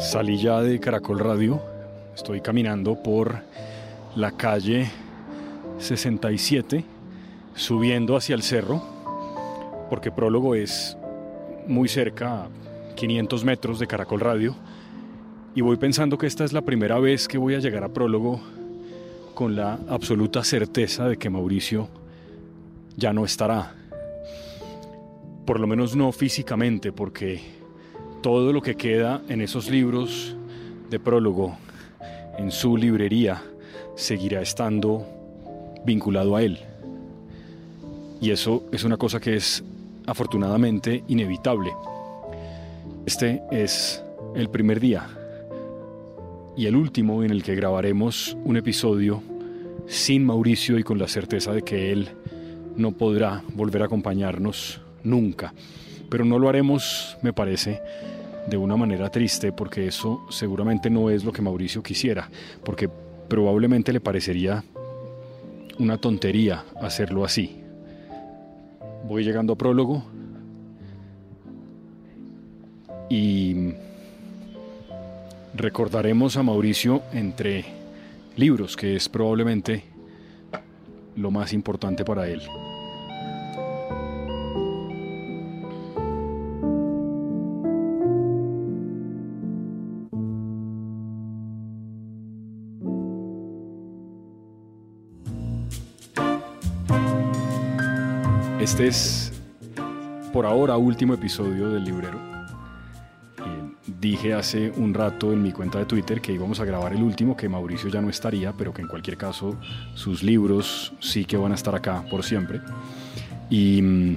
Salí ya de Caracol Radio, estoy caminando por la calle 67, subiendo hacia el cerro, porque Prólogo es muy cerca, a 500 metros de Caracol Radio, y voy pensando que esta es la primera vez que voy a llegar a Prólogo con la absoluta certeza de que Mauricio ya no estará. Por lo menos no físicamente, porque todo lo que queda en esos libros de prólogo, en su librería, seguirá estando vinculado a él. Y eso es una cosa que es afortunadamente inevitable. Este es el primer día y el último en el que grabaremos un episodio sin Mauricio y con la certeza de que él no podrá volver a acompañarnos nunca. Pero no lo haremos, me parece, de una manera triste, porque eso seguramente no es lo que Mauricio quisiera, porque probablemente le parecería una tontería hacerlo así. Voy llegando a prólogo y recordaremos a Mauricio entre libros, que es probablemente lo más importante para él. Este es, por ahora, último episodio del librero. Eh, dije hace un rato en mi cuenta de Twitter que íbamos a grabar el último, que Mauricio ya no estaría, pero que en cualquier caso sus libros sí que van a estar acá por siempre. Y mm,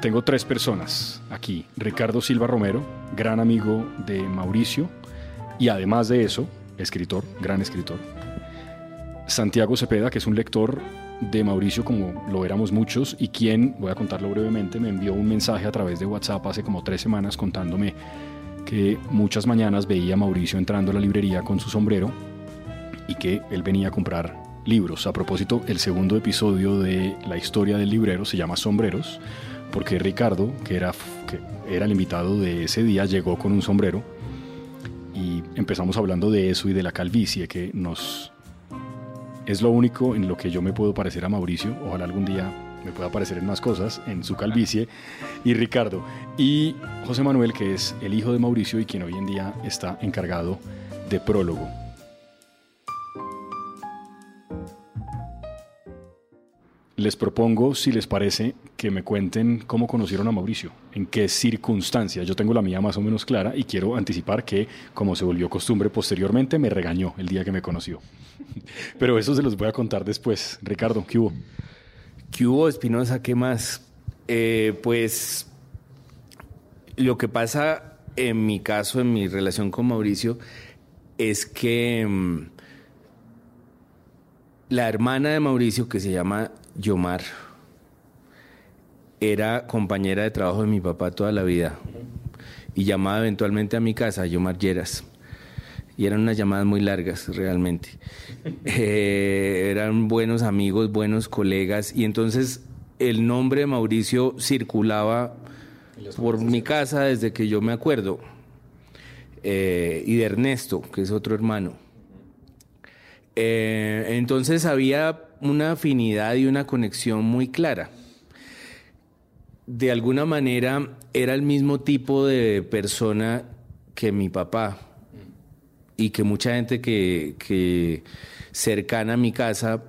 tengo tres personas aquí. Ricardo Silva Romero, gran amigo de Mauricio y además de eso, escritor, gran escritor. Santiago Cepeda, que es un lector de Mauricio como lo éramos muchos y quien, voy a contarlo brevemente, me envió un mensaje a través de WhatsApp hace como tres semanas contándome que muchas mañanas veía a Mauricio entrando a la librería con su sombrero y que él venía a comprar libros. A propósito, el segundo episodio de la historia del librero se llama Sombreros, porque Ricardo, que era, que era el invitado de ese día, llegó con un sombrero y empezamos hablando de eso y de la calvicie que nos es lo único en lo que yo me puedo parecer a Mauricio. Ojalá algún día me pueda parecer en más cosas, en su calvicie. Y Ricardo. Y José Manuel, que es el hijo de Mauricio y quien hoy en día está encargado de prólogo. Les propongo, si les parece, que me cuenten cómo conocieron a Mauricio, en qué circunstancias. Yo tengo la mía más o menos clara y quiero anticipar que, como se volvió costumbre posteriormente, me regañó el día que me conoció. Pero eso se los voy a contar después. Ricardo, ¿qué hubo? ¿Qué hubo, Espinosa? ¿Qué más? Eh, pues lo que pasa en mi caso, en mi relación con Mauricio, es que mm, la hermana de Mauricio, que se llama Yomar, era compañera de trabajo de mi papá toda la vida y llamaba eventualmente a mi casa, Yomar Lleras. Y eran unas llamadas muy largas, realmente. Eh, eran buenos amigos, buenos colegas. Y entonces el nombre de Mauricio circulaba por mi casa desde que yo me acuerdo. Eh, y de Ernesto, que es otro hermano. Eh, entonces había una afinidad y una conexión muy clara. De alguna manera era el mismo tipo de persona que mi papá y que mucha gente que, cercana a mi casa,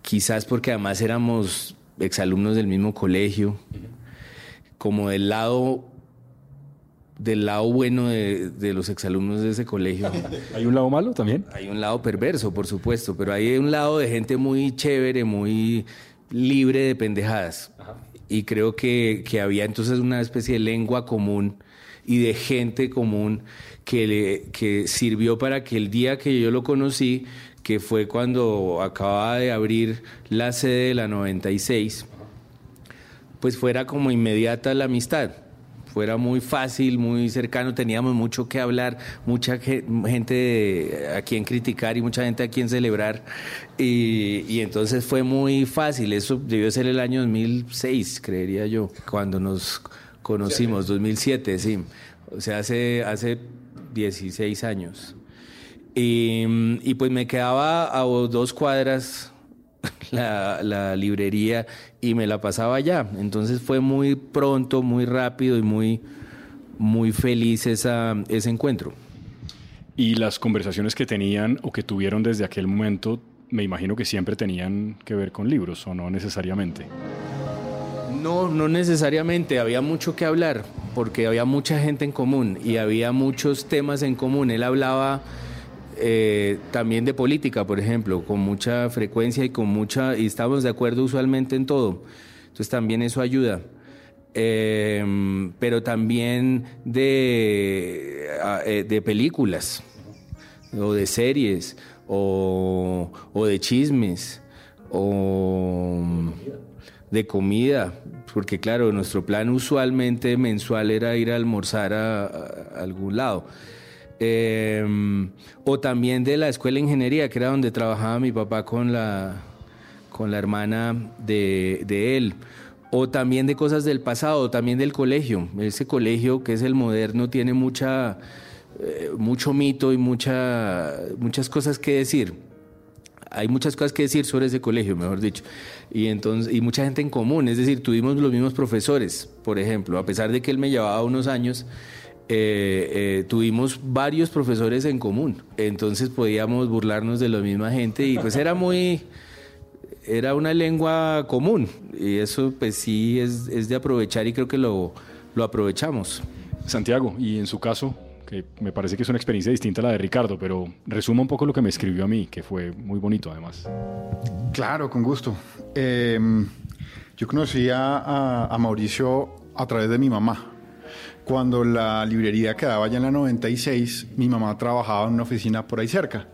quizás porque además éramos exalumnos del mismo colegio, como del lado del lado bueno de, de, los exalumnos de ese colegio. ¿Hay un lado malo también? Hay un lado perverso, por supuesto, pero hay un lado de gente muy chévere, muy libre de pendejadas. Y creo que, que, había entonces una especie de lengua común y de gente común que, le, que sirvió para que el día que yo lo conocí, que fue cuando acababa de abrir la sede de la 96, pues fuera como inmediata la amistad fuera muy fácil, muy cercano, teníamos mucho que hablar, mucha gente a quien criticar y mucha gente a quien celebrar. Y, entonces fue muy fácil, eso debió ser el año 2006, creería yo, cuando nos conocimos, 2007, sí. o sea, hace, hace 16 años. Y, pues me quedaba a dos cuadras la, librería y me la pasaba allá. Entonces fue muy pronto, muy rápido y muy, muy feliz esa, ese encuentro. Y las conversaciones que tenían o que tuvieron desde aquel momento, me imagino que siempre tenían que ver con libros, o no necesariamente. No, no necesariamente, había mucho que hablar, porque había mucha gente en común y había muchos temas en común. Él hablaba eh, también de política, por ejemplo, con mucha frecuencia y con mucha, y estamos de acuerdo usualmente en todo. Entonces también eso ayuda. Eh, pero también de, eh, de películas, o de series, o, o de chismes, o de comida, porque claro, nuestro plan usualmente mensual era ir a almorzar a, algún lado. Em, o también de la escuela de ingeniería, que era donde trabajaba mi papá con la, con la hermana de, de él. O también de cosas del pasado, también del colegio. Ese colegio que es el moderno tiene mucha, eh, mucho mito y mucha, muchas cosas que decir hay muchas cosas que decir sobre ese colegio, mejor dicho. Y, entonces, y mucha gente en común, es decir, tuvimos los mismos profesores, por ejemplo, a pesar de que él me llevaba unos años, eh, eh, tuvimos varios profesores en común, entonces podíamos burlarnos de la misma gente y pues era muy, era una lengua común y eso pues sí es, es de aprovechar y creo que lo, lo aprovechamos. Santiago, y en su caso, me parece que es una experiencia distinta a la de Ricardo, pero resuma un poco lo que me escribió a mí, que fue muy bonito además. Claro, con gusto. Em, yo conocí a, a, Mauricio a través de mi mamá. Cuando la librería quedaba ya en la 96, mi mamá trabajaba en una oficina por ahí cerca.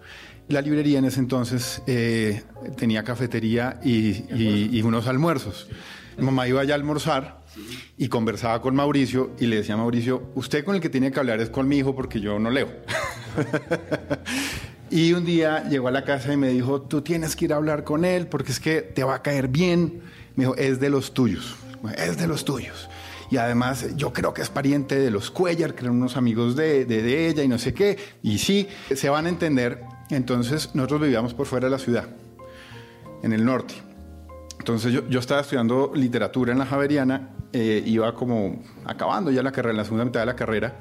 La librería en ese entonces eh, tenía cafetería y, y, unos almuerzos. Mi mamá iba allá a almorzar y conversaba con Mauricio y le decía a Mauricio, usted con el que tiene que hablar es con mi hijo porque yo no leo. y un día llegó a la casa y me dijo, tú tienes que ir a hablar con él porque es que te va a caer bien. Me dijo, es de los tuyos, es de los tuyos. Y además yo creo que es pariente de los Cuellar, que eran unos amigos de, de ella y no sé qué. Y sí, se van a entender. Entonces nosotros vivíamos por fuera de la ciudad, en el norte. Entonces yo, yo, estaba estudiando literatura en la Javeriana, eh, iba como acabando ya la carrera, en la segunda mitad de la carrera,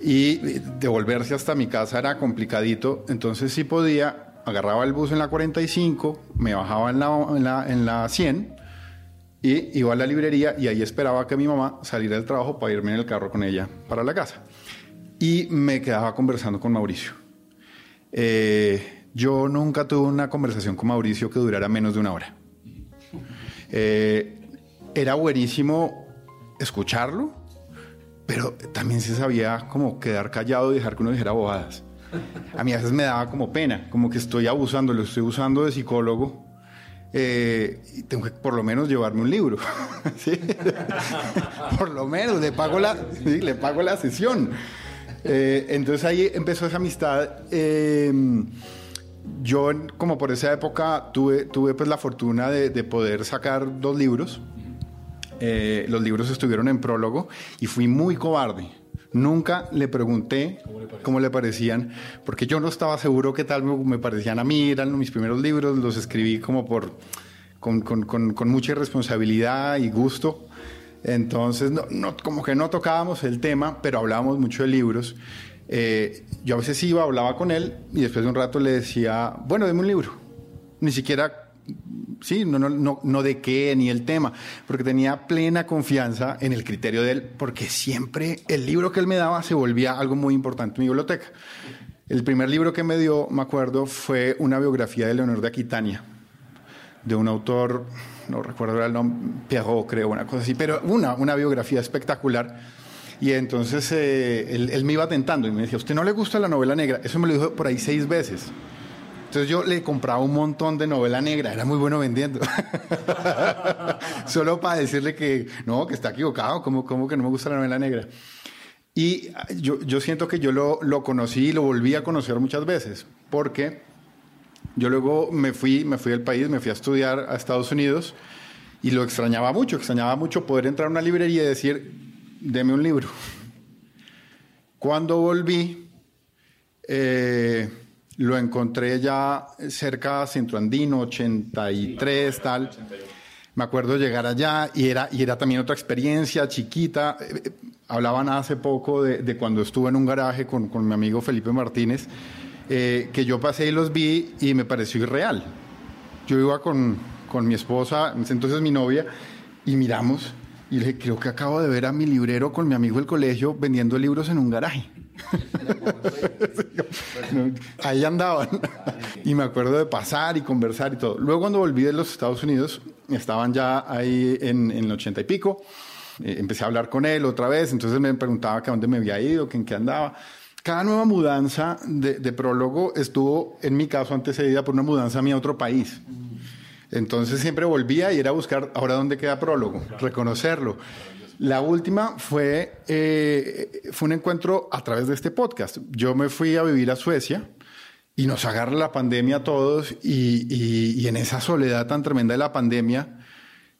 y devolverse hasta mi casa era complicadito, entonces sí podía, agarraba el bus en la 45, me bajaba en la, en la, en la 100 y iba a la librería y ahí esperaba que mi mamá saliera del trabajo para irme en el carro con ella para la casa. Y me quedaba conversando con Mauricio. Eh, yo nunca tuve una conversación con Mauricio que durara menos de una hora. Eh, era buenísimo escucharlo, pero también se sabía como quedar callado y dejar que uno dijera bobadas. A mí a veces me daba como pena, como que estoy abusando, lo estoy usando de psicólogo. Eh, tengo que por lo menos llevarme un libro. por lo menos, le pago la, le pago la sesión. Eh, entonces ahí empezó esa amistad yo, como por esa época, tuve, tuve pues la fortuna de, poder sacar dos libros. Eh, los libros estuvieron en prólogo y fui muy cobarde. Nunca le pregunté ¿Cómo le, parecían, porque yo no estaba seguro qué tal me, parecían a mí. Eran mis primeros libros, los escribí como por, con, con, con, mucha irresponsabilidad y gusto. Entonces, no, como que no tocábamos el tema, pero hablábamos mucho de libros. Eh, yo a veces iba, hablaba con él y después de un rato le decía, bueno, deme un libro. Ni siquiera, sí, no, no, no, de qué ni el tema, porque tenía plena confianza en el criterio de él, porque siempre el libro que él me daba se volvía algo muy importante en mi biblioteca. El primer libro que me dio, me acuerdo, fue una biografía de Leonor de Aquitania, de un autor, no recuerdo el nombre, Pierrot creo, una cosa así, pero una, una biografía espectacular y entonces eh, él, me iba tentando y me decía, ¿usted no le gusta la novela negra? Eso me lo dijo por ahí seis veces. Entonces yo le compraba un montón de novela negra, era muy bueno vendiendo. Solo para decirle que no, que está equivocado, como, como que no me gusta la novela negra. Y yo, yo siento que yo lo, lo, conocí y lo volví a conocer muchas veces, porque yo luego me fui, me fui del país, me fui a estudiar a Estados Unidos y lo extrañaba mucho, extrañaba mucho poder entrar a una librería y decir, deme un libro. Cuando volví, eh, lo encontré ya cerca de Centro Andino, 83, tal. Me acuerdo llegar allá y era, y era también otra experiencia chiquita. Eh, eh, hablaban hace poco de, cuando estuve en un garaje con, con mi amigo Felipe Martínez, que yo pasé y los vi y me pareció irreal. Yo iba con, con mi esposa, entonces mi novia, y miramos y le dije, creo que acabo de ver a mi librero con mi amigo del colegio vendiendo libros en un garaje. Ahí andaban. Y me acuerdo de pasar y conversar y todo. Luego cuando volví de los Estados Unidos, estaban ya ahí en, el ochenta y pico. Eh, empecé a hablar con él otra vez, entonces me preguntaba que a dónde me había ido, que en qué andaba. Cada nueva mudanza de, de prólogo estuvo, en mi caso, antecedida por una mudanza a mí a otro país. Entonces siempre volvía y era buscar ahora dónde queda prólogo, reconocerlo. La última fue, eh, fue un encuentro a través de este podcast. Yo me fui a vivir a Suecia y nos agarra la pandemia a todos y, en esa soledad tan tremenda de la pandemia,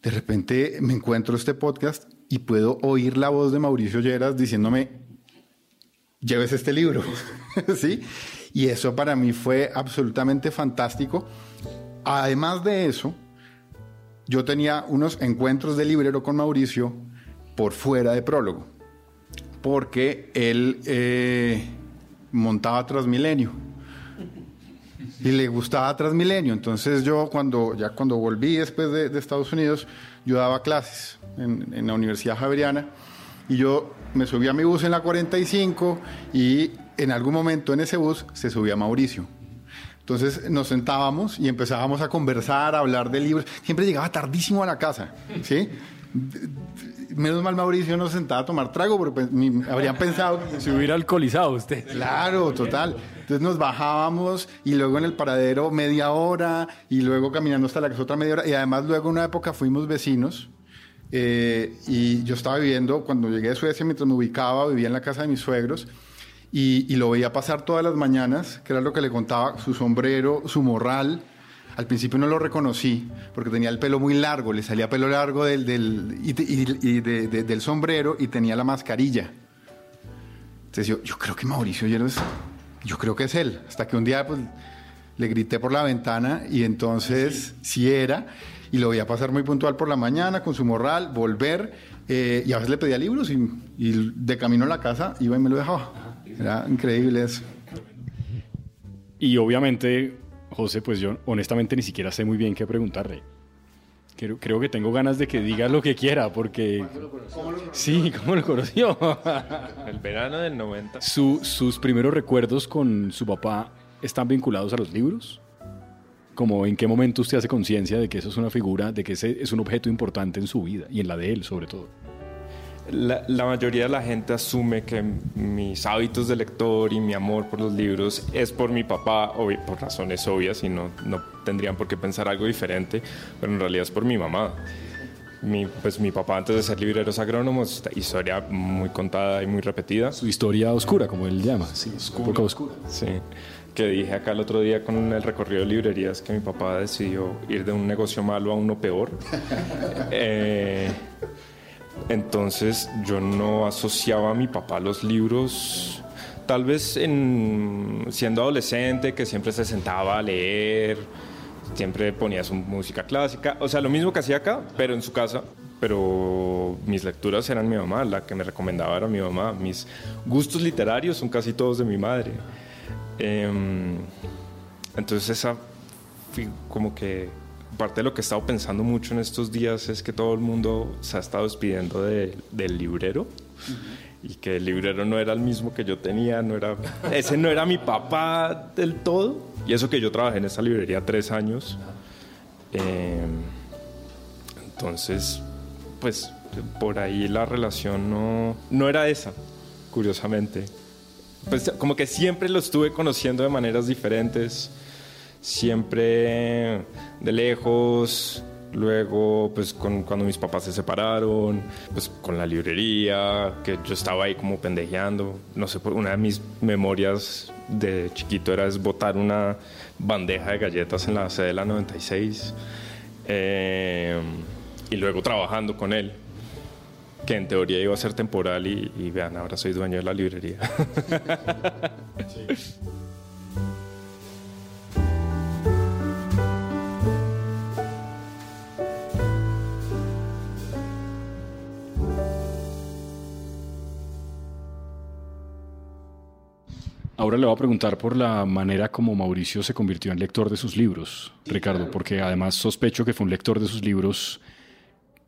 de repente me encuentro este podcast y puedo oír la voz de Mauricio Lleras diciéndome, lleves este libro, ¿sí? Y eso para mí fue absolutamente fantástico Además de eso, yo tenía unos encuentros de librero con Mauricio por fuera de prólogo, porque él eh, montaba Transmilenio y le gustaba Transmilenio. Entonces yo cuando ya cuando volví después de, Estados Unidos, yo daba clases en, en, la Universidad Javeriana y yo me subí a mi bus en la 45 y en algún momento en ese bus se subía Mauricio. Entonces nos sentábamos y empezábamos a conversar, a hablar de libros. Siempre llegaba tardísimo a la casa, ¿sí? Menos mal Mauricio nos sentaba a tomar trago porque pues, habrían pensado... Se hubiera alcoholizado usted. Claro, total. Entonces nos bajábamos y luego en el paradero media hora y luego caminando hasta la casa otra media hora. Y además luego en una época fuimos vecinos eh, y yo estaba viviendo, cuando llegué de Suecia, mientras me ubicaba, vivía en la casa de mis suegros y, lo veía pasar todas las mañanas, que era lo que le contaba, su sombrero, su morral. Al principio no lo reconocí porque tenía el pelo muy largo, le salía pelo largo del, del, y, del sombrero y tenía la mascarilla. Entonces yo, yo creo que Mauricio Hieros, yo creo que es él. Hasta que un día pues, le grité por la ventana y entonces sí era. Y lo veía pasar muy puntual por la mañana con su morral, volver. Eh, y a veces le pedía libros y, y de camino a la casa iba y me lo dejaba. Era increíble eso. Y obviamente, José, pues yo honestamente ni siquiera sé muy bien qué preguntarle. Creo, creo que tengo ganas de que diga lo que quiera, porque... ¿Cómo lo Sí, ¿cómo lo conoció? El verano del 90. ¿Sus primeros recuerdos con su papá están vinculados a los libros? Como en qué momento usted hace conciencia de que eso es una figura, de que ese es un objeto importante en su vida y en la de él sobre todo la, mayoría de la gente asume que mis hábitos de lector y mi amor por los libros es por mi papá, por razones obvias y no, no tendrían por qué pensar algo diferente, pero en realidad es por mi mamá. Mi, pues mi papá antes de ser librero es agrónomo, es historia muy contada y muy repetida. Su historia oscura, como él llama, sí, oscura. oscura. Sí, que dije acá el otro día con el recorrido de librerías que mi papá decidió ir de un negocio malo a uno peor. eh, entonces yo no asociaba a mi papá los libros, tal vez en, siendo adolescente, que siempre se sentaba a leer, siempre ponía su música clásica, o sea, lo mismo que hacía acá, pero en su casa. Pero mis lecturas eran mi mamá, la que me recomendaba era mi mamá. Mis gustos literarios son casi todos de mi madre. Em, entonces esa como que parte de lo que he estado pensando mucho en estos días es que todo el mundo se ha estado despidiendo del librero y que el librero no era el mismo que yo tenía, no era, ese no era mi papá del todo. Y eso que yo trabajé en esa librería tres años. Em, entonces, pues por ahí la relación no, no era esa, curiosamente. Pues como que siempre lo estuve conociendo de maneras diferentes siempre de lejos, luego pues con, cuando mis papás se separaron, pues con la librería, que yo estaba ahí como pendejeando, no sé, una de mis memorias de chiquito era botar una bandeja de galletas en la sede de la 96 eh, y luego trabajando con él. que en teoría iba a ser temporal y, vean, ahora soy dueño de la librería. Ahora le voy a preguntar por la manera como Mauricio se convirtió en lector de sus libros, Ricardo, porque además sospecho que fue un lector de sus libros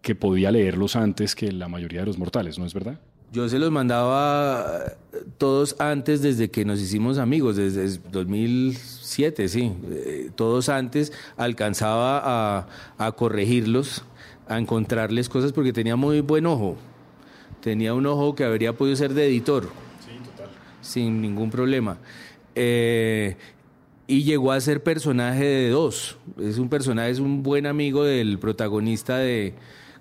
que podía leerlos antes que la mayoría de los mortales, ¿no es verdad? Yo se los mandaba todos antes desde que nos hicimos amigos, desde 2007, sí. Eh, todos antes alcanzaba a, a corregirlos, a encontrarles cosas porque tenía muy buen ojo. Tenía un ojo que habría podido ser de editor sin ningún problema. Eh, y llegó a ser personaje de dos. Es un personaje, es un buen amigo del protagonista de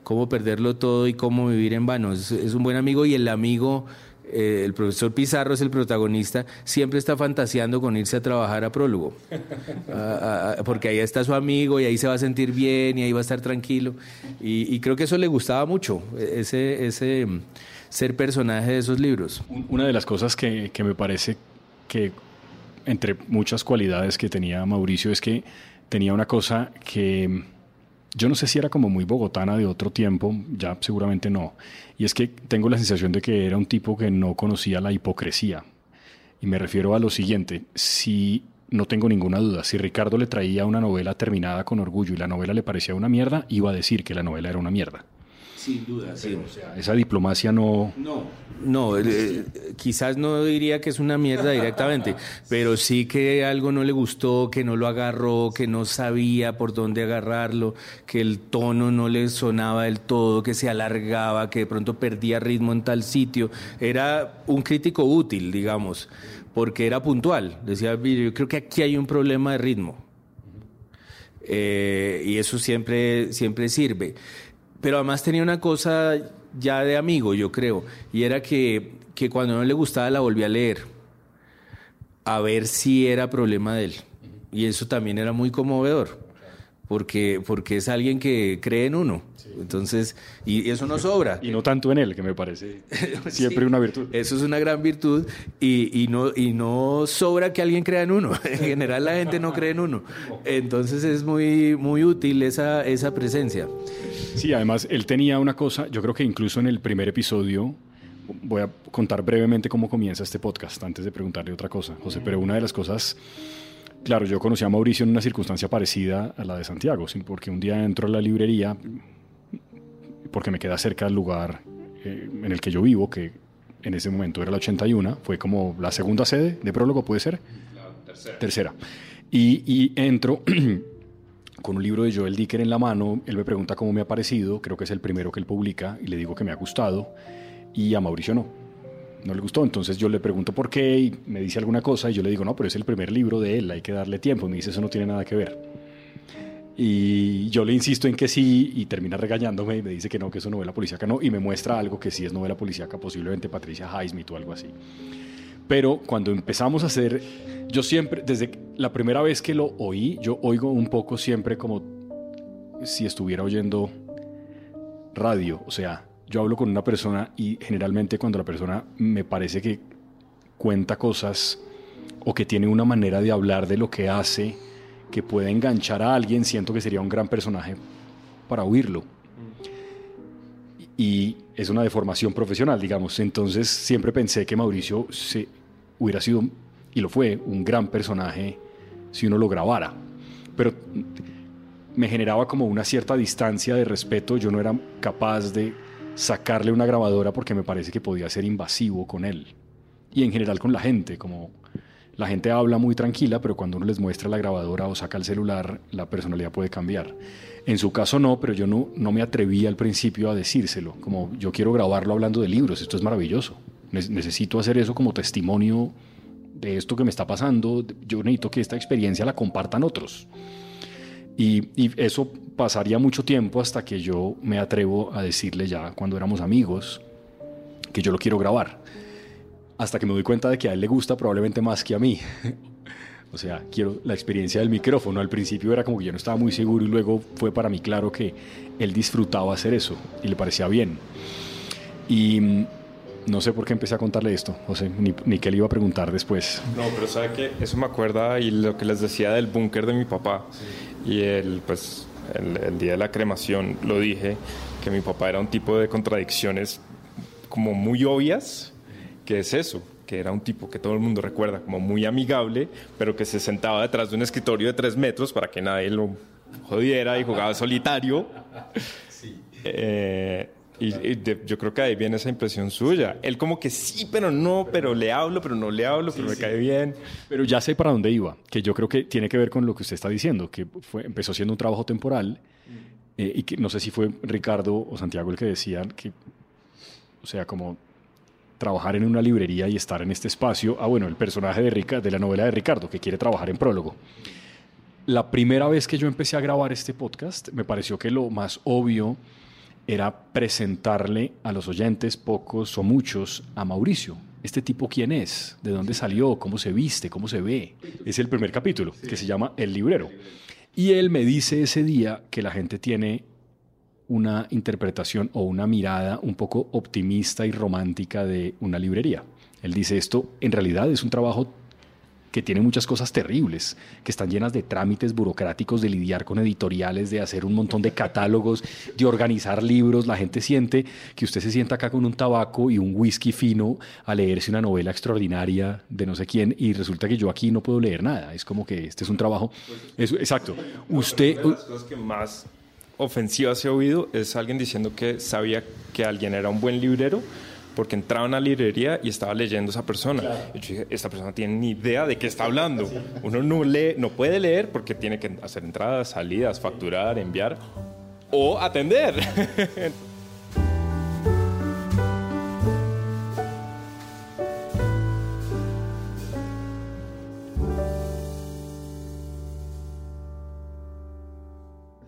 Cómo perderlo todo y cómo vivir en vano. Es, un buen amigo y el amigo, eh, el profesor Pizarro es el protagonista, siempre está fantaseando con irse a trabajar a prólogo. porque ahí está su amigo y ahí se va a sentir bien y ahí va a estar tranquilo. Y, y creo que eso le gustaba mucho, ese, ese ser personaje de esos libros. Una de las cosas que, que me parece que entre muchas cualidades que tenía Mauricio es que tenía una cosa que yo no sé si era como muy bogotana de otro tiempo, ya seguramente no, y es que tengo la sensación de que era un tipo que no conocía la hipocresía. Y me refiero a lo siguiente, si no tengo ninguna duda, si Ricardo le traía una novela terminada con orgullo y la novela le parecía una mierda, iba a decir que la novela era una mierda. Sin duda, sí. O sea, esa diplomacia no... No, no eh, quizás no diría que es una mierda directamente, pero sí que algo no le gustó, que no lo agarró, que no sabía por dónde agarrarlo, que el tono no le sonaba del todo, que se alargaba, que de pronto perdía ritmo en tal sitio. Era un crítico útil, digamos, porque era puntual. Decía, yo creo que aquí hay un problema de ritmo. Eh, y eso siempre, siempre sirve pero además tenía una cosa ya de amigo, yo creo, y era que, que cuando no le gustaba la volvía a leer, a ver si era problema de él. Y eso también era muy conmovedor, porque, porque es alguien que cree en uno. Entonces, y eso no sobra. Y no tanto en él, que me parece siempre una virtud. Eso es una gran virtud y, y, no, y no sobra que alguien crea en uno. En general la gente no cree en uno. Entonces es muy, muy útil esa, esa presencia. Sí, además él tenía una cosa, yo creo que incluso en el primer episodio, voy a contar brevemente cómo comienza este podcast antes de preguntarle otra cosa, José, pero una de las cosas Claro, yo conocí a Mauricio en una circunstancia parecida a la de Santiago, porque un día entro a la librería, porque me queda cerca del lugar eh, en el que yo vivo, que en ese momento era la 81, fue como la segunda sede de prólogo, ¿puede ser? tercera. Tercera. Y, y entro con un libro de Joel Dicker en la mano, él me pregunta cómo me ha parecido, creo que es el primero que él publica, y le digo que me ha gustado, y a Mauricio no, no le gustó. Entonces yo le pregunto por qué y me dice alguna cosa y yo le digo, no, pero es el primer libro de él, hay que darle tiempo. Y me dice, eso no tiene nada que ver. Y yo le insisto en que sí y termina regañándome y me dice que no, que es novela policíaca no y me muestra algo que sí es novela policíaca, posiblemente Patricia Highsmith o algo así. Pero cuando empezamos a hacer, yo siempre, desde la primera vez que lo oí, yo oigo un poco siempre como si estuviera oyendo radio, o sea, yo hablo con una persona y generalmente cuando la persona me parece que cuenta cosas o que tiene una manera de hablar de lo que hace, que puede enganchar a alguien, siento que sería un gran personaje para oírlo. Y es una deformación profesional, digamos. Entonces siempre pensé que Mauricio se hubiera sido, y lo fue, un gran personaje si uno lo grabara. Pero me generaba como una cierta distancia de respeto. Yo no era capaz de sacarle una grabadora porque me parece que podía ser invasivo con él. Y en general con la gente, como la gente habla muy tranquila, pero cuando uno les muestra la grabadora o saca el celular, la personalidad puede cambiar. En su caso no, pero yo no, no me atreví al principio a decírselo, como yo quiero grabarlo hablando de libros, esto es maravilloso, necesito hacer eso como testimonio de esto que me está pasando, yo necesito que esta experiencia la compartan otros. Y, y, eso pasaría mucho tiempo hasta que yo me atrevo a decirle ya cuando éramos amigos que yo lo quiero grabar hasta que me doy cuenta de que a él le gusta probablemente más que a mí. o sea, quiero la experiencia del micrófono. Al principio era como que yo no estaba muy seguro y luego fue para mí claro que él disfrutaba hacer eso y le parecía bien. Y mm, no sé por qué empecé a contarle esto, sea, ni, ni qué le iba a preguntar después. No, pero sabe que eso me acuerda y lo que les decía del búnker de mi papá. Y el, pues, el, el día de la cremación lo dije, que mi papá era un tipo de contradicciones como muy obvias, que es eso, que era un tipo que todo el mundo recuerda como muy amigable, pero que se sentaba detrás de un escritorio de tres metros para que nadie lo jodiera y jugaba solitario. Eh, y, y de- yo creo que ahí viene esa impresión suya. Él como que sí, pero no, pero le hablo, pero no le hablo, pero me cae bien. Pero ya sé para dónde iba, que yo creo que tiene que ver con lo que usted está diciendo, que fue, empezó siendo un trabajo temporal eh, y que no sé si fue Ricardo o Santiago el que decían que, o sea, como trabajar en una librería y estar en este espacio. Ah, bueno, el personaje de, Rica, de la novela de Ricardo, que quiere trabajar en prólogo. La primera vez que yo empecé a grabar este podcast, me pareció que lo más obvio era presentarle a los oyentes, pocos o muchos, a Mauricio. ¿Este tipo quién es? ¿De dónde salió? ¿Cómo se viste? ¿Cómo se ve? Es el primer capítulo, que se llama El Librero. Y él me dice ese día que la gente tiene una interpretación o una mirada un poco optimista y romántica de una librería. Él dice esto en realidad es un trabajo que tiene muchas cosas terribles, que están llenas de trámites burocráticos, de lidiar con editoriales, de hacer un montón de catálogos, de organizar libros. La gente siente que usted se sienta acá con un tabaco y un whisky fino a leerse una novela extraordinaria de no sé quién y resulta que yo aquí no puedo leer nada. Es como que este es un trabajo... Es, exacto. Usted... Una de las cosas que más ofensivas he oído es alguien diciendo que sabía que alguien era un buen librero porque entraba a una librería y estaba leyendo a esa persona. Y yo dije, esta persona tiene ni idea de qué está hablando. Uno no lee, no puede leer porque tiene que hacer entradas, salidas, facturar, enviar o atender.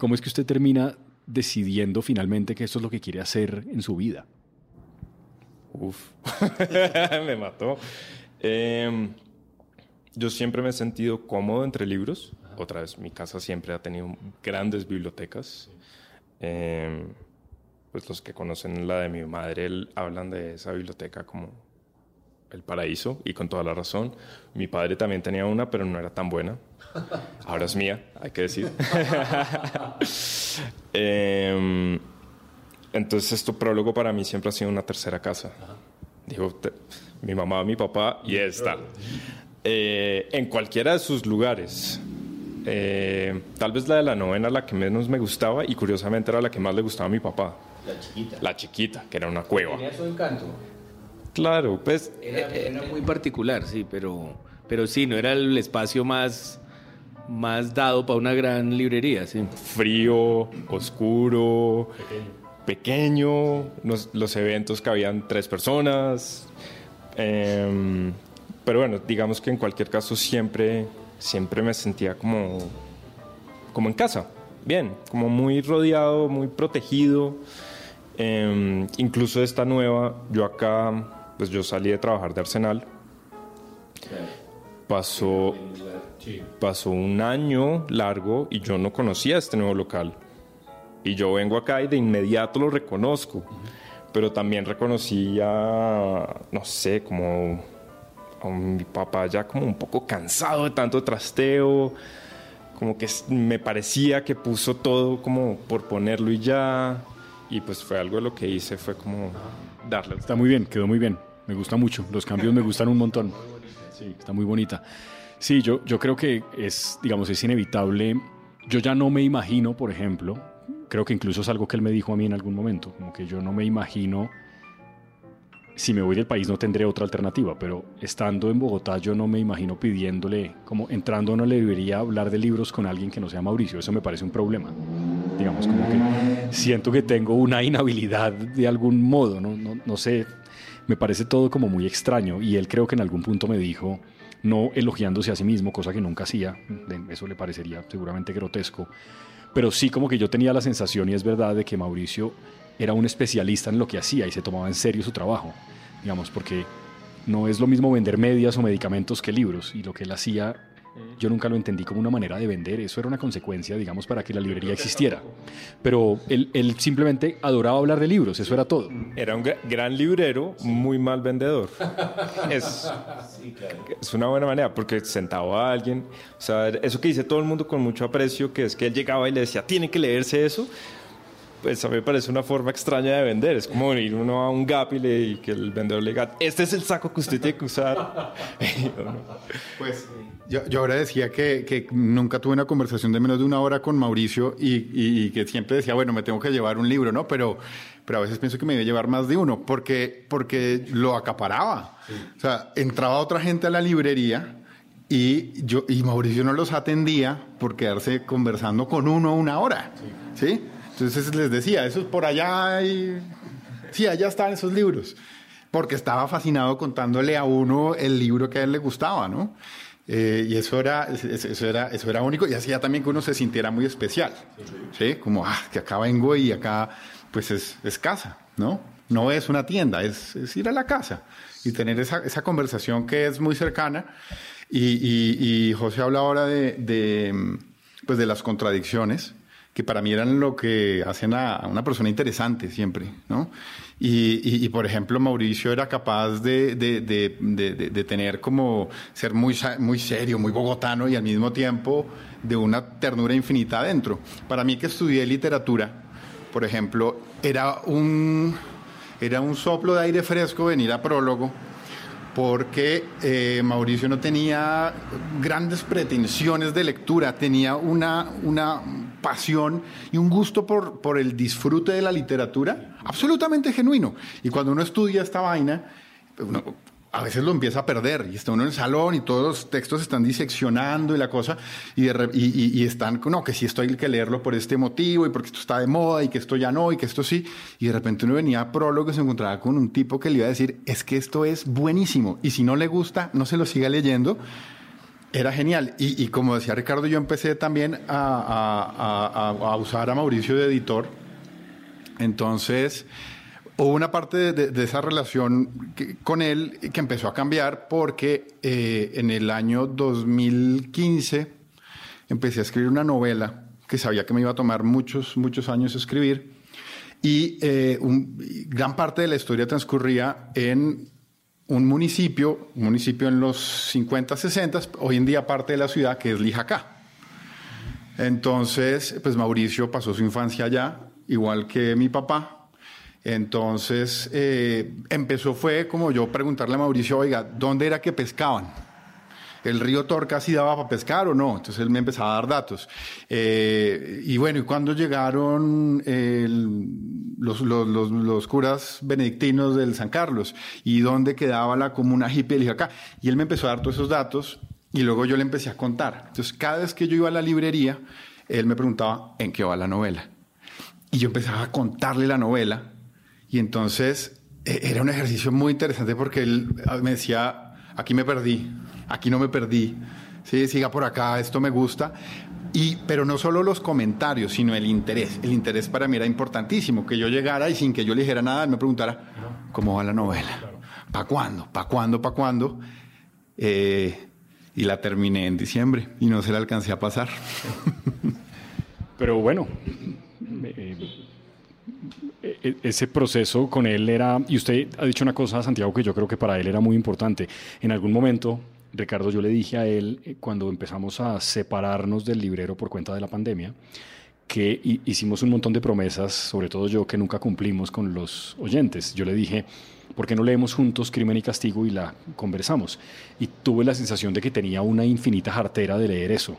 ¿Cómo es que usted termina decidiendo finalmente que esto es lo que quiere hacer en su vida? Uf, me mató. Eh, yo siempre me he sentido cómodo entre libros. Otra vez, mi casa siempre ha tenido grandes bibliotecas. Eh, pues los que conocen la de mi madre él- hablan de esa biblioteca como el paraíso y con toda la razón. Mi padre también tenía una, pero no era tan buena. Ahora es mía, hay que decir. Eh, entonces, esto prólogo para mí siempre ha sido una tercera casa. Digo, te- mi mamá, mi papá y esta. Eh, en cualquiera de sus lugares. Eh, tal vez la de la novena la que menos me gustaba y curiosamente era la que más le gustaba a mi papá. La chiquita. La chiquita, que era una cueva. Tenía su encanto. Claro, pues Era, era muy particular, sí, pero, pero sí, no era el espacio más, más dado para una gran librería, sí. frío, oscuro, pequeño, los, los eventos que habían tres personas. em, pero bueno, digamos que en cualquier caso siempre, siempre me sentía como, como en casa, bien, como muy rodeado, muy protegido. Em, incluso esta nueva, yo acá, pues yo salí de trabajar de Arsenal. Pasó, pasó un año largo y yo no conocía este nuevo local. Y yo vengo acá y de inmediato lo reconozco. Pero también reconocí a, no sé, como a mi papá ya como un poco cansado de tanto trasteo. Como que me parecía que puso todo como por ponerlo y ya. Y pues fue algo de lo que hice, fue como darle. Está muy bien, quedó muy bien. Me gusta mucho. Los cambios me gustan un montón. Sí, está muy bonita. Sí, yo, yo creo que es, digamos, es inevitable. Yo ya no me imagino, por ejemplo, creo que incluso es algo que él me dijo a mí en algún momento, como que yo no me imagino, si me voy del país no tendré otra alternativa, pero estando en Bogotá yo no me imagino pidiéndole, como entrando a una librería hablar de libros con alguien que no sea Mauricio. Eso me parece un problema. Digamos, como que siento que tengo una inhabilidad de algún modo, no, no, no sé, me parece todo como muy extraño y él creo que en algún punto me dijo, no elogiándose a sí mismo, cosa que nunca hacía, eso le parecería seguramente grotesco, pero sí como que yo tenía la sensación, y es verdad, de que Mauricio era un especialista en lo que hacía y se tomaba en serio su trabajo, digamos, porque no es lo mismo vender medias o medicamentos que libros, y lo que él hacía Yo nunca lo entendí como una manera de vender, eso era una consecuencia, digamos, para que la librería existiera. Pero él, él simplemente adoraba hablar de libros, eso era todo. Era un gran librero, muy mal vendedor. Es, es una buena manera, porque sentaba a alguien, o sea, eso que dice todo el mundo con mucho aprecio, que es que él llegaba y le decía, tiene que leerse eso, pues a mí me parece una forma extraña de vender. Es como venir uno a un Gap y, le, y que el vendedor le diga, este es el saco que usted tiene que usar. pues yo, yo, ahora decía que, que, nunca tuve una conversación de menos de una hora con Mauricio y, y, y, que siempre decía, bueno, me tengo que llevar un libro, ¿no? Pero, pero a veces pienso que me iba a llevar más de uno porque, porque lo acaparaba. Sí. O sea, entraba otra gente a la librería y, yo, y Mauricio no los atendía por quedarse conversando con uno una hora. ¿sí? ¿sí? Entonces les decía, eso es por allá y... Sí, allá están esos libros. Porque estaba fascinado contándole a uno el libro que a él le gustaba, ¿no? Eh, y eso era, eso, era, eso era único y hacía también que uno se sintiera muy especial. ¿sí? Como, ah, que acá vengo y acá, pues es, es casa, ¿no? No es una tienda, es, es, ir a la casa y tener esa, esa conversación que es muy cercana. Y, José habla ahora de, pues de las contradicciones que para mí eran lo que hacen a, una persona interesante siempre, ¿no? Y, y, y, por ejemplo, Mauricio era capaz de, de, de, de, tener como ser muy, muy serio, muy bogotano y al mismo tiempo de una ternura infinita adentro. Para mí que estudié literatura, por ejemplo, era un, era un soplo de aire fresco venir a prólogo porque eh, Mauricio no tenía grandes pretensiones de lectura, tenía una, una pasión y un gusto por, por el disfrute de la literatura absolutamente genuino. Y cuando uno estudia esta vaina, uno, a veces lo empieza a perder y está uno en el salón y todos los textos están diseccionando y la cosa y, de, y, están, no, que sí esto hay que leerlo por este motivo y porque esto está de moda y que esto ya no y que esto sí. Y de repente uno venía a prólogo y se encontraba con un tipo que le iba a decir, es que esto es buenísimo y si no le gusta, no se lo siga leyendo. Era genial. Y, como decía Ricardo, yo empecé también a, a usar a Mauricio de editor. Entonces, hubo una parte de, esa relación con él que empezó a cambiar porque eh, en el año 2015 empecé a escribir una novela que sabía que me iba a tomar muchos, muchos años escribir. Y eh, gran parte de la historia transcurría en un municipio, un municipio en los 50, 60, hoy en día parte de la ciudad, que es Lijacá. Entonces, pues Mauricio pasó su infancia allá, igual que mi papá, entonces, eh, empezó fue como yo preguntarle a Mauricio, oiga, ¿dónde era que pescaban? ¿El río Torca sí daba para pescar o no? Entonces él me empezaba a dar datos. Eh, y bueno, ¿y cuándo llegaron los, curas benedictinos del San Carlos? ¿Y dónde quedaba la comuna hippie? Y acá. Y él me empezó a dar todos esos datos y luego yo le empecé a contar. Entonces, cada vez que yo iba a la librería, él me preguntaba, ¿en qué va la novela? Y yo empezaba a contarle la novela y entonces era un ejercicio muy interesante porque él me decía, aquí me perdí, aquí no me perdí, sí, siga por acá, esto me gusta. Y, pero no solo los comentarios, sino el interés. El interés para mí era importantísimo, que yo llegara y sin que yo le dijera nada, él me preguntara, ¿cómo va la novela? ¿Para cuándo? ¿Para cuándo? ¿Para cuándo? Eh, y la terminé en diciembre y no se la alcancé a pasar. Pero bueno, eh, ese proceso con él era, y usted ha dicho una cosa, Santiago, que yo creo que para él era muy importante. En algún momento, Ricardo, yo le dije a él, eh, cuando empezamos a separarnos del librero por cuenta de la pandemia, que hicimos un montón de promesas, sobre todo yo, que nunca cumplimos con los oyentes. Yo le dije, ¿por qué no leemos juntos Crimen y Castigo y la conversamos? Y tuve la sensación de que tenía una infinita jartera de leer eso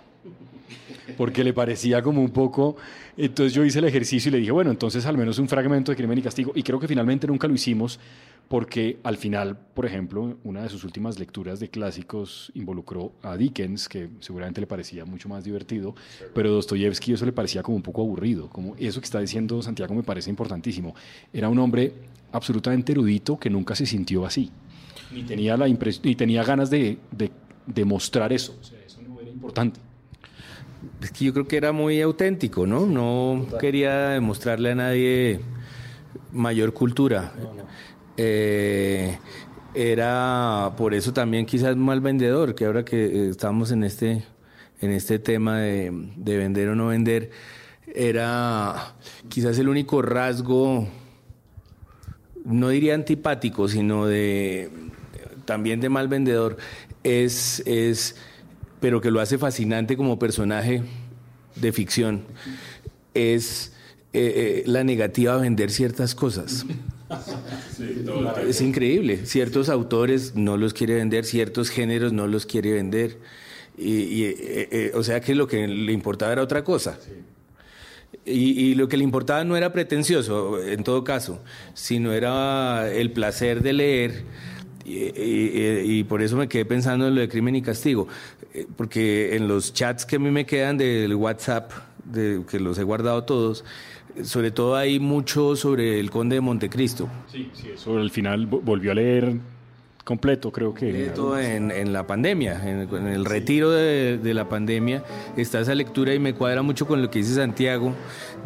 porque le parecía como un poco... Entonces yo hice el ejercicio y le dije, bueno, entonces al menos un fragmento de Crimen y Castigo. Y creo que finalmente nunca lo hicimos porque al final, por ejemplo, una de sus últimas lecturas de clásicos involucró a Dickens, que seguramente le parecía mucho más divertido, pero Dostoyevsky eso le parecía como un poco aburrido. Como eso que está diciendo Santiago me parece importantísimo. Era un hombre absolutamente erudito que nunca se sintió así. Ni tenía, la ni tenía ganas de, de, de mostrar eso. O sea, eso no era importante es que yo creo que era muy auténtico, ¿no? No quería demostrarle a nadie mayor cultura. Eh, era por eso también quizás mal vendedor, que ahora que estamos en este, en este tema de, de vender o no vender, era quizás el único rasgo, no diría antipático, sino de también de mal vendedor, es, es pero que lo hace fascinante como personaje de ficción, es eh, eh, la negativa a vender ciertas cosas. es increíble. Ciertos autores no los quiere vender, ciertos géneros no los quiere vender. Y, eh, o sea que lo que le importaba era otra cosa. Y, y, lo que le importaba no era pretencioso, en todo caso, sino era el placer de leer. Y, por eso me quedé pensando en lo de crimen y castigo, porque en los chats que a mí me quedan del WhatsApp, de, que los he guardado todos, sobre todo hay mucho sobre el conde de Montecristo. Sí, sí, eso al final volvió a leer completo, creo que. En, en la pandemia, en, el retiro de, la pandemia, está esa lectura y me cuadra mucho con lo que dice Santiago,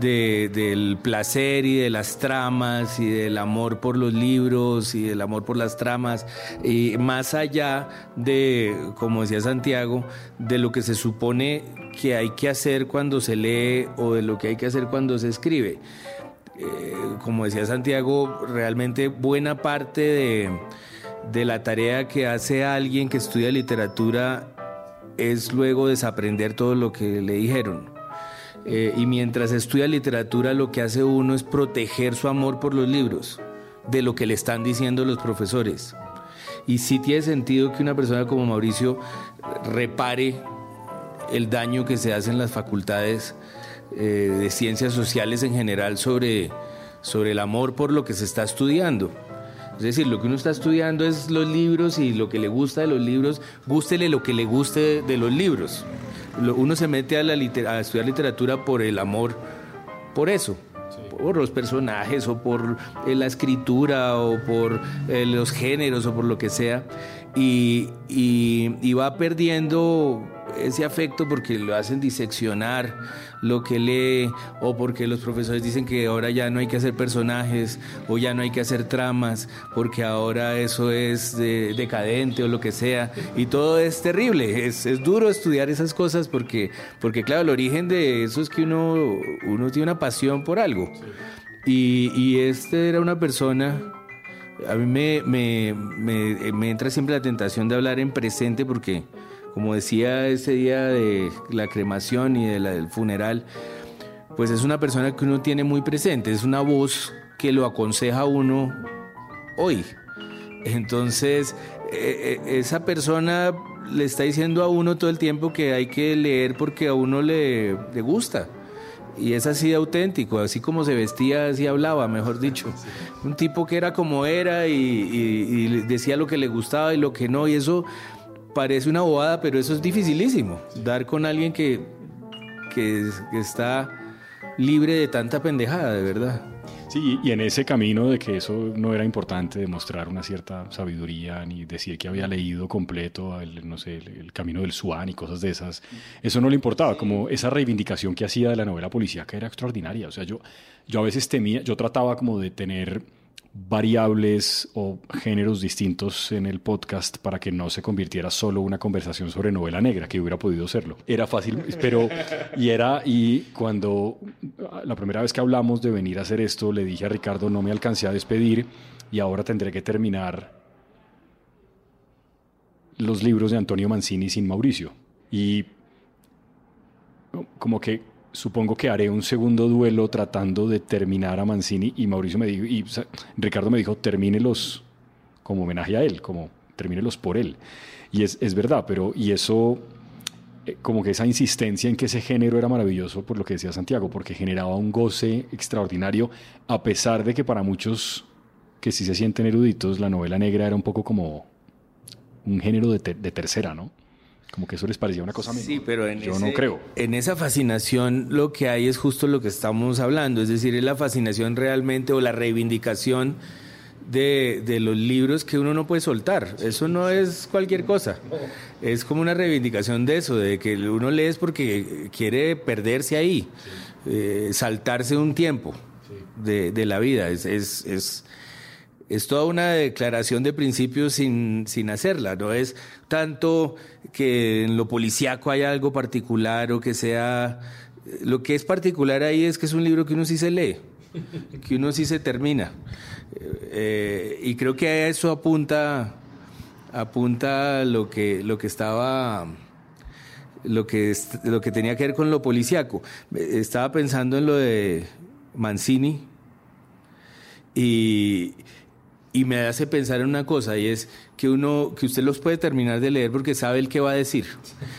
de, del placer y de las tramas y del amor por los libros y del amor por las tramas, y más allá de, como decía Santiago, de lo que se supone que hay que hacer cuando se lee o de lo que hay que hacer cuando se escribe. Eh, como decía Santiago, realmente buena parte de de la tarea que hace alguien que estudia literatura es luego desaprender todo lo que le dijeron. Eh, y mientras estudia literatura lo que hace uno es proteger su amor por los libros, de lo que le están diciendo los profesores. Y sí tiene sentido que una persona como Mauricio repare el daño que se hace en las facultades eh, de ciencias sociales en general sobre, sobre el amor por lo que se está estudiando. Es decir, lo que uno está estudiando es los libros y lo que le gusta de los libros, gústele lo que le guste de los libros. Uno se mete a, la a estudiar literatura por el amor, por eso, por los personajes o por eh, la escritura o por eh, los géneros o por lo que sea, y, y va perdiendo ese afecto porque lo hacen diseccionar lo que lee o porque los profesores dicen que ahora ya no hay que hacer personajes o ya no hay que hacer tramas porque ahora eso es decadente o lo que sea. Y todo es terrible. Es, es, duro estudiar esas cosas porque porque claro el origen de eso es que uno uno tiene una pasión por algo. Y, este era una persona a mí me, me, me, me entra siempre la tentación de hablar en presente porque como decía ese día de la cremación y de la, del funeral, pues es una persona que uno tiene muy presente, es una voz que lo aconseja a uno hoy. Entonces, eh, eh, esa persona le está diciendo a uno todo el tiempo que hay que leer porque a uno le, le gusta. Y es así de auténtico, así como se vestía, así hablaba, mejor dicho. Un tipo que era como era y, y decía lo que le gustaba y lo que no, y eso parece una bobada, pero eso es dificilísimo. Dar con alguien que, que, está libre de tanta pendejada, de verdad. Sí, y en ese camino de que eso no era importante demostrar una cierta sabiduría ni decir que había leído completo el, no sé, el, camino del Swan y cosas de esas, eso no le importaba, como esa reivindicación que hacía de la novela policíaca era extraordinaria. O sea, yo, yo a veces temía, yo trataba como de tener variables o géneros distintos en el podcast para que no se convirtiera solo una conversación sobre novela negra, que hubiera podido serlo. Era fácil, pero y era y cuando la primera vez que hablamos de venir a hacer esto, le dije a Ricardo, no me alcancé a despedir y ahora tendré que terminar los libros de Antonio Mancini sin Mauricio. Y como que supongo que haré un segundo duelo tratando de terminar a Mancini y Mauricio me dijo, y Ricardo me dijo, termínelos como homenaje a él, como termínelos por él. Y es, es verdad, pero y eso, eh, como que esa insistencia en que ese género era maravilloso, por lo que decía Santiago, porque generaba un goce extraordinario, a pesar de que para muchos que sí se sienten eruditos, la novela negra era un poco como un género de, de tercera, ¿no? Como que eso les parecía una cosa Sí, pero en yo no creo. En esa fascinación lo que hay es justo lo que estamos hablando, es decir, es la fascinación realmente o la reivindicación de, de, los libros que uno no puede soltar. Eso no es cualquier cosa. Es como una reivindicación de eso, de que uno lee es porque quiere perderse ahí, eh, saltarse un tiempo de, de, la vida. Es, es, es es toda una declaración de principios sin, sin hacerla, no es tanto que en lo policíaco hay algo particular o que sea... Lo que es particular ahí es que es un libro que uno sí se lee, que uno sí se termina. Eh, y creo que a eso apunta, apunta lo que, lo que estaba lo que, lo que tenía que ver con lo policíaco. Estaba pensando en lo de Mancini y, y me hace pensar en una cosa y es que uno que usted los puede terminar de leer porque sabe el que va a decir.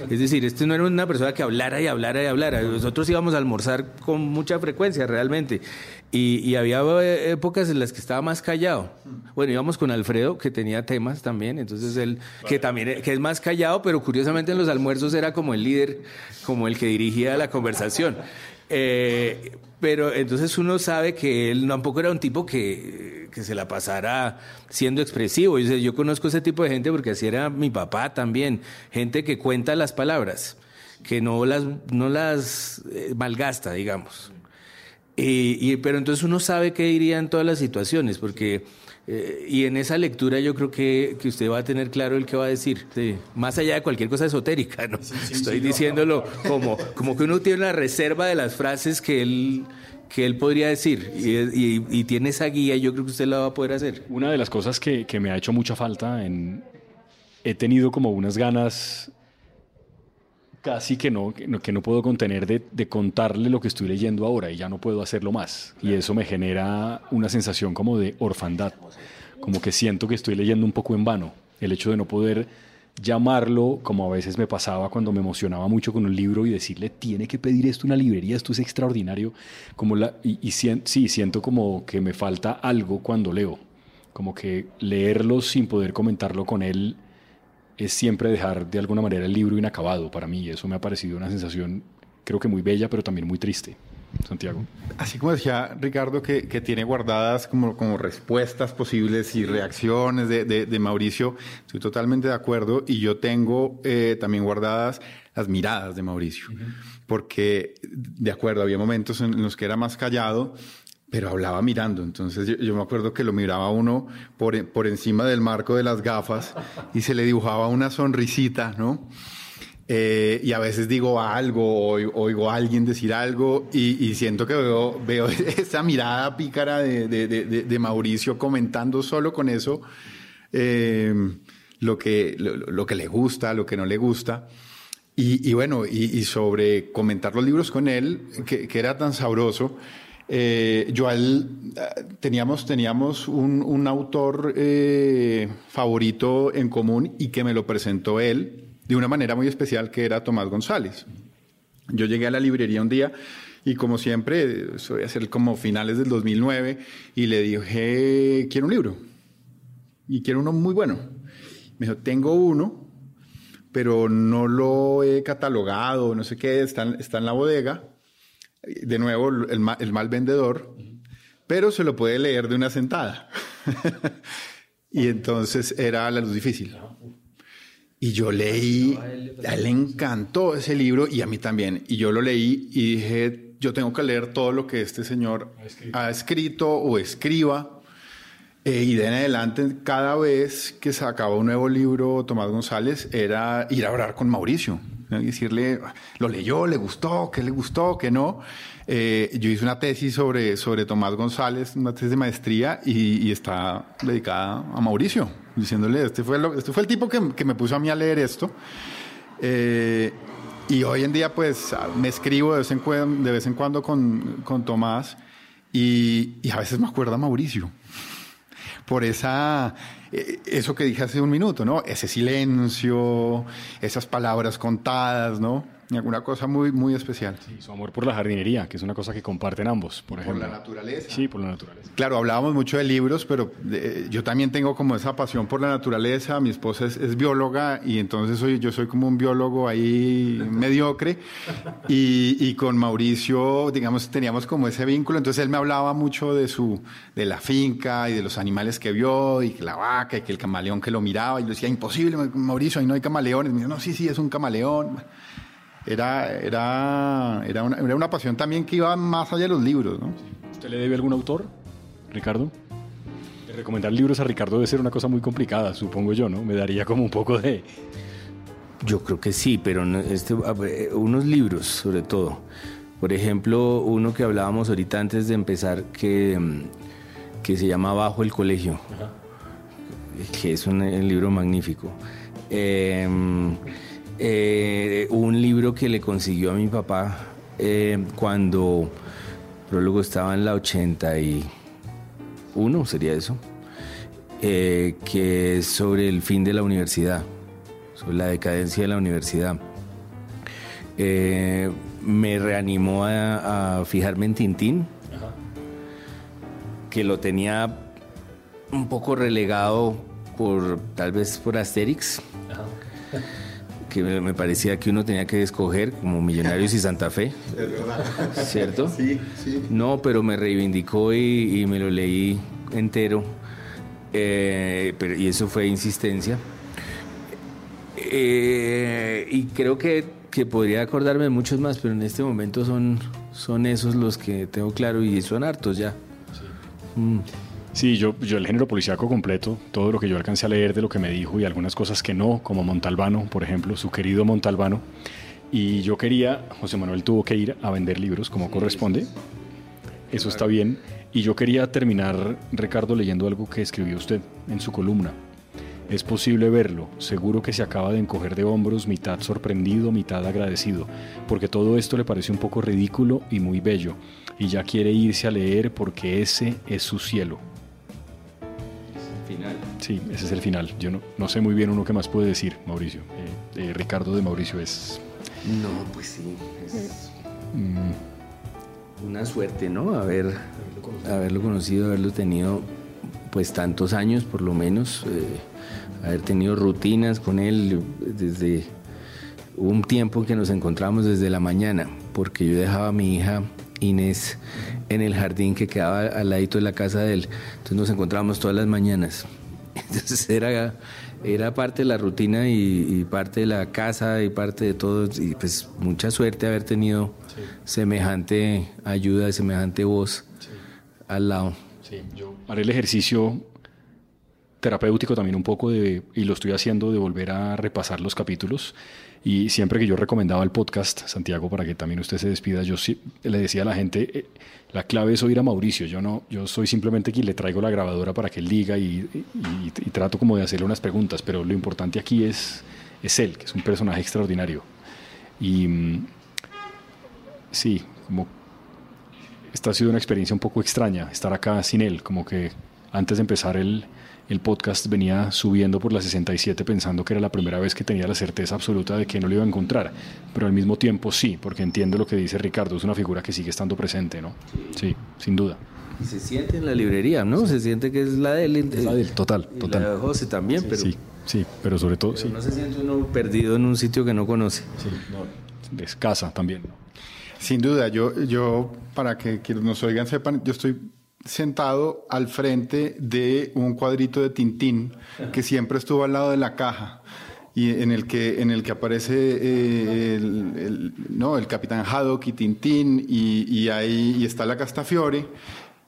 Es decir, este no era una persona que hablara y hablara y hablara. Nosotros íbamos a almorzar con mucha frecuencia realmente y, y había épocas en las que estaba más callado. Bueno, íbamos con Alfredo que tenía temas también, entonces él que también que es más callado, pero curiosamente en los almuerzos era como el líder, como el que dirigía la conversación. Eh, pero entonces uno sabe que él tampoco era un tipo que, que se la pasara siendo expresivo. Yo, conozco ese tipo de gente porque así era mi papá también. Gente que cuenta las palabras, que no las, no las eh, malgasta, digamos. Y, pero entonces uno sabe qué diría en todas las situaciones, porque eh, y en esa lectura yo creo que, que, usted va a tener claro el que va a decir, más allá de cualquier cosa esotérica, ¿no? Estoy diciéndolo como, como que uno tiene una reserva de las frases que él, que él podría decir y, y, tiene esa guía yo creo que usted la va a poder hacer. Una de las cosas que, que me ha hecho mucha falta, en, he tenido como unas ganas casi que no, que no, puedo contener de, de, contarle lo que estoy leyendo ahora y ya no puedo hacerlo más. Y eso me genera una sensación como de orfandad, como que siento que estoy leyendo un poco en vano. El hecho de no poder llamarlo, como a veces me pasaba cuando me emocionaba mucho con un libro y decirle, tiene que pedir esto una librería, esto es extraordinario. Como la, y, y sí, siento como que me falta algo cuando leo, como que leerlo sin poder comentarlo con él es siempre dejar de alguna manera el libro inacabado para mí. Eso me ha parecido una sensación, creo que muy bella, pero también muy triste. Santiago. Así como decía Ricardo, que, que tiene guardadas como, como, respuestas posibles y reacciones de, de, de, Mauricio, estoy totalmente de acuerdo. Y yo tengo eh, también guardadas las miradas de Mauricio, uh -huh. porque, de acuerdo, había momentos en los que era más callado pero hablaba mirando. Entonces yo, me acuerdo que lo miraba uno por, por encima del marco de las gafas y se le dibujaba una sonrisita, ¿no? Eh, y a veces digo algo, o oigo a alguien decir algo y, y siento que veo, veo, esa mirada pícara de, de, de, de, Mauricio comentando solo con eso eh, lo, que, lo, lo, que le gusta, lo que no le gusta. Y, y bueno, y, sobre comentar los libros con él, que era tan sabroso. Eh, yo él, teníamos, teníamos un, un autor eh, favorito en común y que me lo presentó él de una manera muy especial que era Tomás González. Yo llegué a la librería un día y como siempre, eso voy a ser como finales del 2009, y le dije, quiero un libro. Y quiero uno muy bueno. Me dijo, tengo uno, pero no lo he catalogado, no sé qué, está, está en la bodega de nuevo el, mal, el mal vendedor, pero se lo puede leer de una sentada. y entonces era la luz difícil. Y yo leí, a él le encantó ese libro y a mí también. Y yo lo leí y dije, yo tengo que leer todo lo que este señor ha escrito, ha escrito o escriba. Eh, y de en adelante, cada vez que sacaba un nuevo libro, Tomás González, era ir a hablar con Mauricio y decirle, lo leyó, le gustó, qué le gustó, qué no. Eh, yo hice una tesis sobre, sobre Tomás González, una tesis de maestría, y, está dedicada a Mauricio, diciéndole, este fue, este fue el tipo que, que, me puso a mí a leer esto. Eh, y hoy en día, pues, me escribo de vez en cuando, de vez en cuando con, con Tomás, y, y a veces me acuerdo a Mauricio por esa, eso que dije hace un minuto, ¿no? Ese silencio, esas palabras contadas, ¿no? Una cosa muy, muy especial. Sí, su amor por la jardinería, que es una cosa que comparten ambos, por ejemplo. Por la naturaleza. Sí, por la naturaleza. Claro, hablábamos mucho de libros, pero eh, yo también tengo como esa pasión por la naturaleza. Mi esposa es, es bióloga y entonces soy, yo soy como un biólogo ahí mediocre. Y, y, con Mauricio, digamos, teníamos como ese vínculo. Entonces él me hablaba mucho de, su, de la finca y de los animales que vio y que la vaca y que el camaleón que lo miraba. Y yo decía, imposible, Mauricio, ahí no hay camaleones. Me dice, no, sí, sí, es un camaleón era, era, era, una, era una pasión también que iba más allá de los libros. ¿no? ¿Usted le debe algún autor, Ricardo? Recomendar libros a Ricardo debe ser una cosa muy complicada, supongo yo, ¿no? Me daría como un poco de... Yo creo que sí, pero este, unos libros sobre todo. Por ejemplo, uno que hablábamos ahorita antes de empezar, que, que se llama Bajo el Colegio, que es un, libro magnífico. Em, eh, un libro que le consiguió a mi papá eh, cuando prólogo estaba en la 81, sería eso, eh, que es sobre el fin de la universidad, sobre la decadencia de la universidad. me reanimó a, fijarme en Tintín, que lo tenía un poco relegado por tal vez por Asterix. que me parecía que uno tenía que escoger como Millonarios y Santa Fe. ¿Cierto? Sí, sí. No, pero me reivindicó y, me lo leí entero. Eh, pero, y eso fue insistencia. Eh, y creo que, que, podría acordarme de muchos más, pero en este momento son, son esos los que tengo claro y son hartos ya. Sí. Mm. Sí, yo, yo el género policíaco completo, todo lo que yo alcancé a leer de lo que me dijo y algunas cosas que no, como Montalbano, por ejemplo, su querido Montalbano. Y yo quería, José Manuel tuvo que ir a vender libros como corresponde. Eso está bien. Y yo quería terminar, Ricardo, leyendo algo que escribió usted en su columna. Es posible verlo, seguro que se acaba de encoger de hombros, mitad sorprendido, mitad agradecido, porque todo esto le parece un poco ridículo y muy bello, y ya quiere irse a leer porque ese es su cielo. Sí, ese es el final. Yo no, no sé muy bien uno que más puede decir, Mauricio. Eh, eh, Ricardo de Mauricio es... No, pues sí. Es mm. una suerte, ¿no? Haber, haberlo conocido, haberlo tenido pues tantos años por lo menos, eh, haber tenido rutinas con él desde un tiempo que nos encontramos desde la mañana, porque yo dejaba a mi hija Inés en el jardín que quedaba al ladito de la casa de él. Entonces nos encontrábamos todas las mañanas. Entonces era, era parte de la rutina y, parte de la casa y parte de todo. Y pues mucha suerte haber tenido semejante ayuda, semejante voz al lado. Sí, yo haré el ejercicio terapéutico también un poco de, y lo estoy haciendo, de volver a repasar los capítulos y siempre que yo recomendaba el podcast, Santiago, para que también usted se despida, yo le decía a la gente, eh, la clave es oír a Mauricio. Yo no, yo soy simplemente quien le traigo la grabadora para que él diga y, trato como de hacerle unas preguntas, pero lo importante aquí es, es él, que es un personaje extraordinario. Y mm, sí, como esta ha sido una experiencia un poco extraña, estar acá sin él, como que antes de empezar el el podcast venía subiendo por la 67 pensando que era la primera vez que tenía la certeza absoluta de que no lo iba a encontrar, pero al mismo tiempo sí, porque entiendo lo que dice Ricardo, es una figura que sigue estando presente, ¿no? Sí, sin duda. Y se siente en la librería, ¿no? Se siente que es la de él. Es la de él, total, total. la de José también, pero... Sí, sí, pero sobre todo... sí. No se siente uno perdido en un sitio que no conoce. Sí, no, es casa también. Sin duda, yo, yo para que quienes nos oigan sepan, yo estoy sentado al frente de un cuadrito de Tintín que siempre estuvo al lado de la caja y en el que en el que aparece eh, el, no el capitán Haddock y Tintín y, ahí y está la Castafiore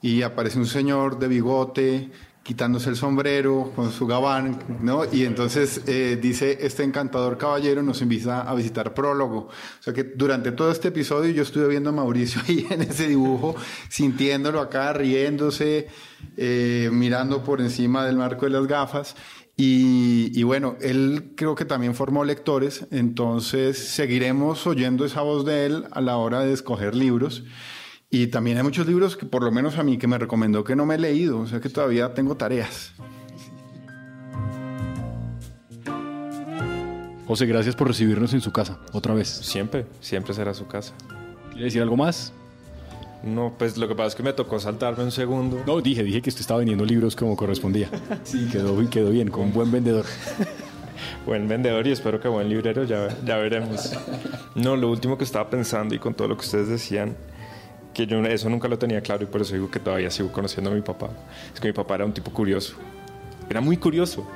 y aparece un señor de bigote quitándose el sombrero con su gabán, ¿no? Y entonces eh, dice, este encantador caballero nos invita a visitar prólogo. O sea que durante todo este episodio yo estuve viendo a Mauricio ahí en ese dibujo, sintiéndolo acá, riéndose, eh, mirando por encima del marco de las gafas. Y, y, bueno, él creo que también formó lectores, entonces seguiremos oyendo esa voz de él a la hora de escoger libros. Y también hay muchos libros que por lo menos a mí que me recomendó que no me he leído, o sea que todavía tengo tareas. José, gracias por recibirnos en su casa otra vez. Siempre, siempre será su casa. ¿Quiere decir algo más? No, pues lo que pasa es que me tocó saltarme un segundo. No, dije, dije que usted estaba vendiendo libros como correspondía. sí, quedó, quedó bien, con un buen vendedor. buen vendedor y espero que buen librero, ya, ya veremos. No, lo último que estaba pensando y con todo lo que ustedes decían que yo eso nunca lo tenía claro y por eso digo que todavía sigo conociendo a mi papá. Es que mi papá era un tipo curioso. Era muy curioso.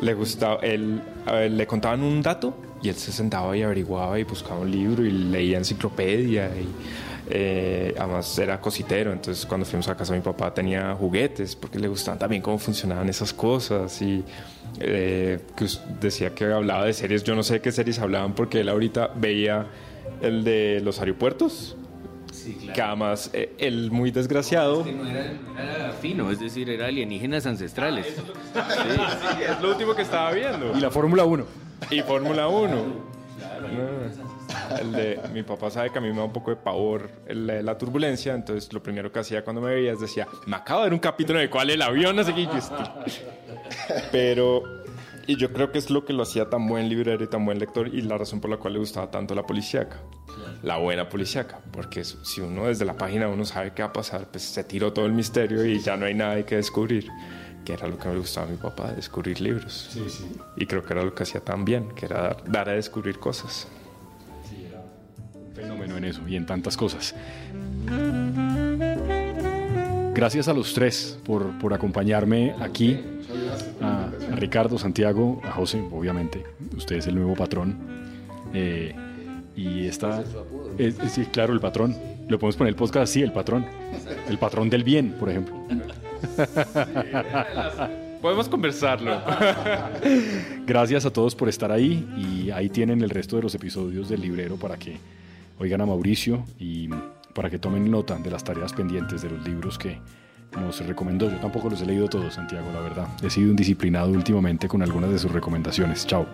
Le gustaba, él, le contaban un dato y él se sentaba y averiguaba y buscaba un libro y leía enciclopedia y Eh, además era cositero, entonces cuando fuimos a casa mi papá tenía juguetes porque le gustaban también cómo funcionaban esas cosas y eh, que decía que hablaba de series, yo no sé qué series hablaban porque él ahorita veía el de los aeropuertos. Sí, claro. Que además eh, el muy desgraciado. no, era, fino, es decir, era alienígenas ancestrales. es lo último que estaba viendo. Y la Fórmula 1. Y Fórmula 1. El de, mi papá sabe que a mí me da un poco de pavor la turbulencia, entonces lo primero que hacía cuando me veía es decía, me acabo de ver un capítulo en el cual el avión no sé qué. Pero, y yo creo que es lo que lo hacía tan buen librero y tan buen lector y la razón por la cual le gustaba tanto la policíaca. La buena policíaca, porque si uno desde la página uno sabe qué va a pasar, pues se tiró todo el misterio y ya no hay nada que descubrir que era lo que me gustaba a mi papá, descubrir libros. Sí, sí. Y creo que era lo que hacía tan bien, que era dar a descubrir cosas fenómeno en eso y en tantas cosas. Gracias a los tres por, por acompañarme aquí. Ricardo, Santiago, a José, obviamente. Usted es el nuevo patrón. Eh, y está. sí, claro, el patrón. Lo podemos poner el podcast así, el patrón. El patrón del bien, por ejemplo. Podemos conversarlo. Gracias a todos por estar ahí y ahí tienen el resto de los episodios del librero para que oigan a Mauricio y para que tomen nota de las tareas pendientes de los libros que nos recomendó. Yo tampoco los he leído todos, Santiago, la verdad. He sido indisciplinado últimamente con algunas de sus recomendaciones. Chao.